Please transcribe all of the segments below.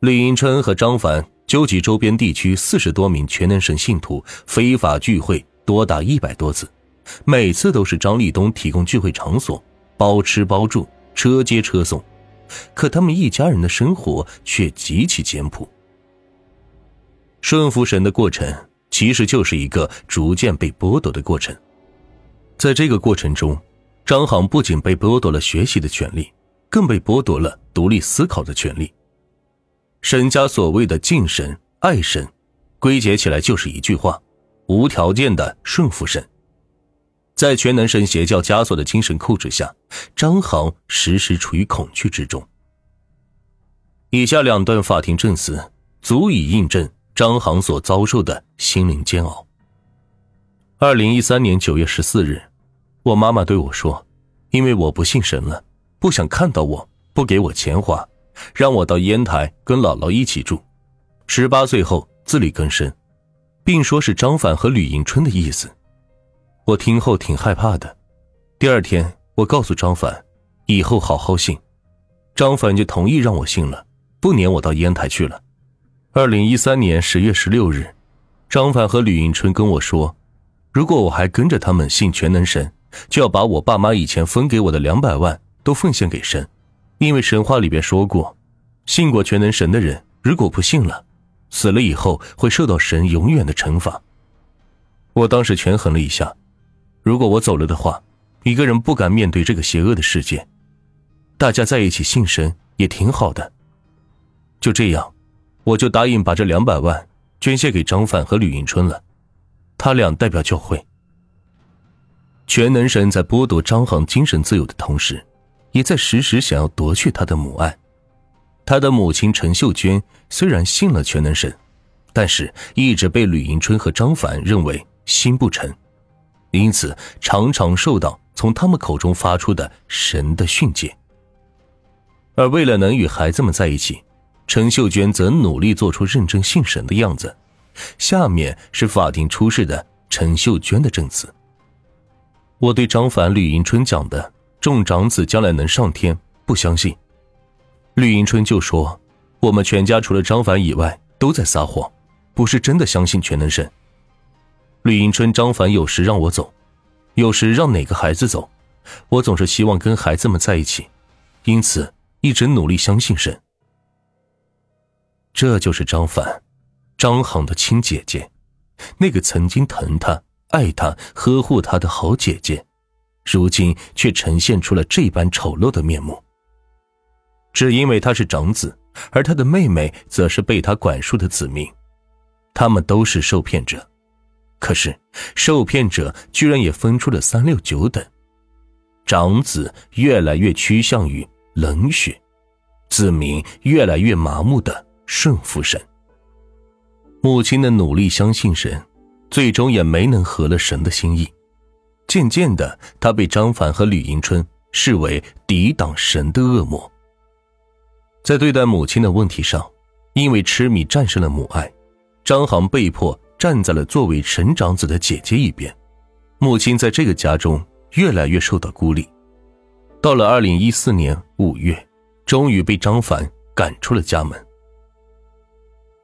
李迎春和张凡纠集周边地区四十多名全能神信徒非法聚会多达一百多次，每次都是张立东提供聚会场所，包吃包住，车接车送，可他们一家人的生活却极其简朴。顺服神的过程其实就是一个逐渐被剥夺的过程，在这个过程中，张航不仅被剥夺了学习的权利，更被剥夺了独立思考的权利。沈家所谓的敬神爱神，归结起来就是一句话：无条件的顺服神。在全能神邪教枷锁的精神控制下，张航时时处于恐惧之中。以下两段法庭证词足以印证张航所遭受的心灵煎熬。二零一三年九月十四日，我妈妈对我说：“因为我不信神了，不想看到我，不给我钱花。”让我到烟台跟姥姥一起住，十八岁后自力更生，并说是张凡和吕迎春的意思。我听后挺害怕的。第二天，我告诉张凡，以后好好信。张凡就同意让我信了，不撵我到烟台去了。二零一三年十月十六日，张凡和吕迎春跟我说，如果我还跟着他们信全能神，就要把我爸妈以前分给我的两百万都奉献给神。因为神话里边说过，信过全能神的人，如果不信了，死了以后会受到神永远的惩罚。我当时权衡了一下，如果我走了的话，一个人不敢面对这个邪恶的世界，大家在一起信神也挺好的。就这样，我就答应把这两百万捐献给张范和吕迎春了，他俩代表教会。全能神在剥夺张航精神自由的同时。也在时时想要夺去他的母爱。他的母亲陈秀娟虽然信了全能神，但是一直被吕迎春和张凡认为心不诚，因此常常受到从他们口中发出的神的训诫。而为了能与孩子们在一起，陈秀娟则努力做出认真信神的样子。下面是法庭出示的陈秀娟的证词。我对张凡、吕迎春讲的。众长子将来能上天，不相信。绿迎春就说：“我们全家除了张凡以外都在撒谎，不是真的相信全能神。”绿迎春、张凡有时让我走，有时让哪个孩子走，我总是希望跟孩子们在一起，因此一直努力相信神。这就是张凡，张航的亲姐姐，那个曾经疼他、爱他、呵护他的好姐姐。如今却呈现出了这般丑陋的面目。只因为他是长子，而他的妹妹则是被他管束的子民，他们都是受骗者。可是受骗者居然也分出了三六九等，长子越来越趋向于冷血，子民越来越麻木的顺服神。母亲的努力相信神，最终也没能合了神的心意。渐渐的，他被张凡和吕迎春视为抵挡神的恶魔。在对待母亲的问题上，因为痴迷战胜了母爱，张航被迫站在了作为神长子的姐姐一边。母亲在这个家中越来越受到孤立。到了二零一四年五月，终于被张凡赶出了家门。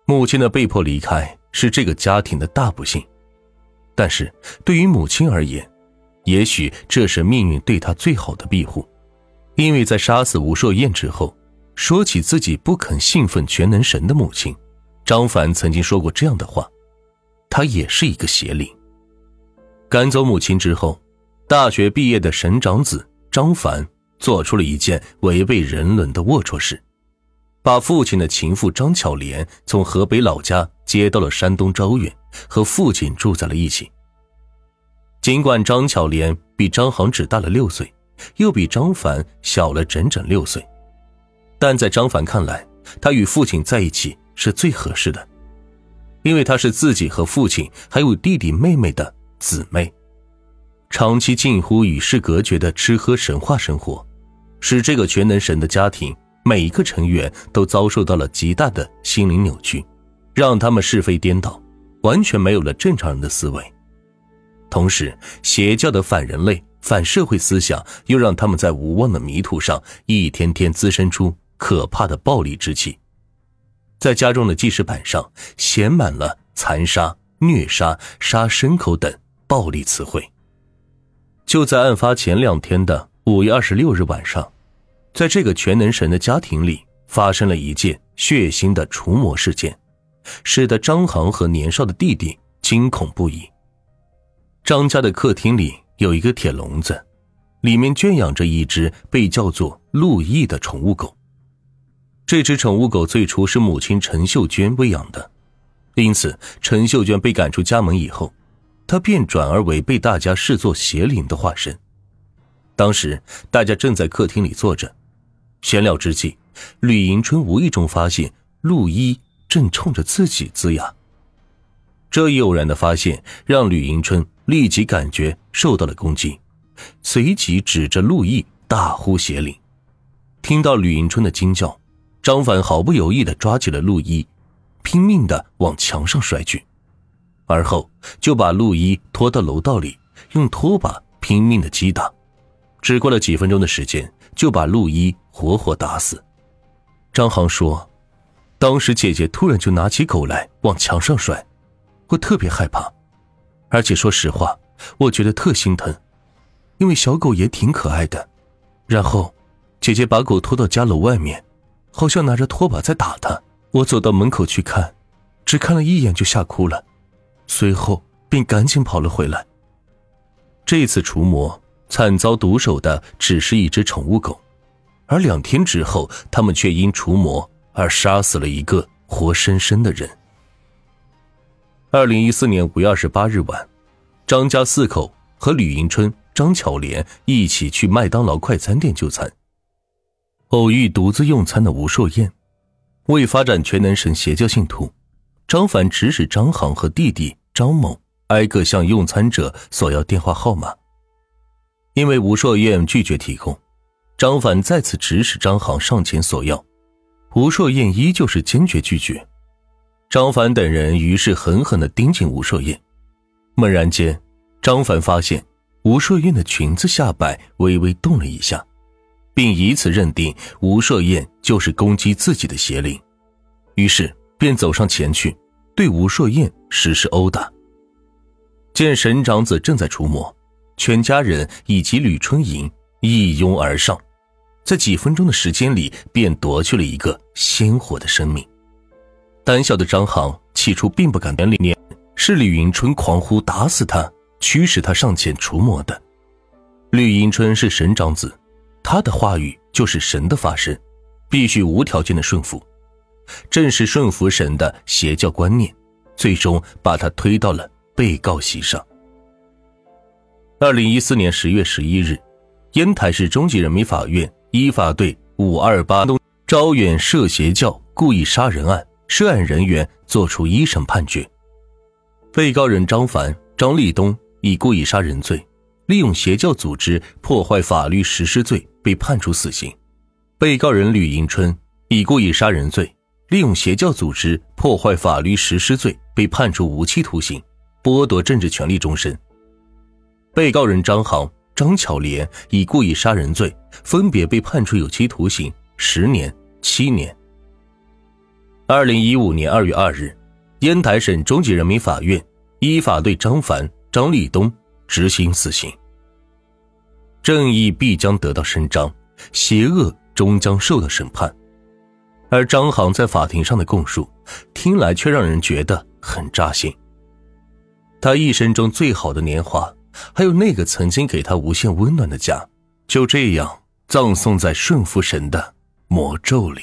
母亲的被迫离开是这个家庭的大不幸，但是对于母亲而言，也许这是命运对他最好的庇护，因为在杀死吴硕燕之后，说起自己不肯信奉全能神的母亲，张凡曾经说过这样的话：“他也是一个邪灵。”赶走母亲之后，大学毕业的神长子张凡做出了一件违背人伦的龌龊事，把父亲的情妇张巧莲从河北老家接到了山东招远，和父亲住在了一起。尽管张巧莲比张航只大了六岁，又比张凡小了整整六岁，但在张凡看来，他与父亲在一起是最合适的，因为他是自己和父亲还有弟弟妹妹的姊妹。长期近乎与世隔绝的吃喝神话生活，使这个全能神的家庭每一个成员都遭受到了极大的心灵扭曲，让他们是非颠倒，完全没有了正常人的思维。同时，邪教的反人类、反社会思想又让他们在无望的迷途上一天天滋生出可怕的暴力之气。在家中的记事板上写满了残杀、虐杀、杀牲口等暴力词汇。就在案发前两天的五月二十六日晚上，在这个全能神的家庭里，发生了一件血腥的除魔事件，使得张航和年少的弟弟惊恐不已。张家的客厅里有一个铁笼子，里面圈养着一只被叫做陆毅的宠物狗。这只宠物狗最初是母亲陈秀娟喂养的，因此陈秀娟被赶出家门以后。他便转而为被大家视作邪灵的化身。当时大家正在客厅里坐着，闲聊之际，吕迎春无意中发现陆一正冲着自己呲牙。这一偶然的发现让吕迎春立即感觉受到了攻击，随即指着陆毅大呼邪灵。听到吕迎春的惊叫，张凡毫不犹豫地抓起了陆一，拼命地往墙上摔去。而后就把陆一拖到楼道里，用拖把拼命的击打，只过了几分钟的时间，就把陆一活活打死。张航说：“当时姐姐突然就拿起狗来往墙上摔，我特别害怕，而且说实话，我觉得特心疼，因为小狗也挺可爱的。然后，姐姐把狗拖到家楼外面，好像拿着拖把在打它。我走到门口去看，只看了一眼就吓哭了。”随后便赶紧跑了回来。这次除魔惨遭毒手的只是一只宠物狗，而两天之后，他们却因除魔而杀死了一个活生生的人。二零一四年五月二十八日晚，张家四口和吕迎春、张巧莲一起去麦当劳快餐店就餐，偶遇独自用餐的吴硕燕，为发展全能神邪教信徒。张凡指使张航和弟弟张某挨个向用餐者索要电话号码，因为吴硕燕拒绝提供，张凡再次指使张航上前索要，吴硕燕依旧是坚决拒绝。张凡等人于是狠狠地盯紧吴硕燕。猛然间，张凡发现吴硕燕的裙子下摆微微动了一下，并以此认定吴硕燕就是攻击自己的邪灵，于是。便走上前去，对吴硕燕实施殴打。见神长子正在除魔，全家人以及吕春莹一拥而上，在几分钟的时间里便夺去了一个鲜活的生命。胆小的张航起初并不敢连理念，是李迎春狂呼打死他，驱使他上前除魔的。李迎春是神长子，他的话语就是神的发声，必须无条件的顺服。正是顺服神的邪教观念，最终把他推到了被告席上。二零一四年十月十一日，烟台市中级人民法院依法对五二八东招远涉邪教故意杀人案涉案人员作出一审判决。被告人张凡、张立东以故意杀人罪、利用邪教组织破坏法律实施罪被判处死刑；被告人吕迎春以故意杀人罪。利用邪教组织破坏法律实施罪被判处无期徒刑，剥夺政治权利终身。被告人张航、张巧莲以故意杀人罪分别被判处有期徒刑十年、七年。二零一五年二月二日，烟台省中级人民法院依法对张凡、张立东执行死刑。正义必将得到伸张，邪恶终将受到审判。而张航在法庭上的供述，听来却让人觉得很扎心。他一生中最好的年华，还有那个曾经给他无限温暖的家，就这样葬送在顺服神的魔咒里。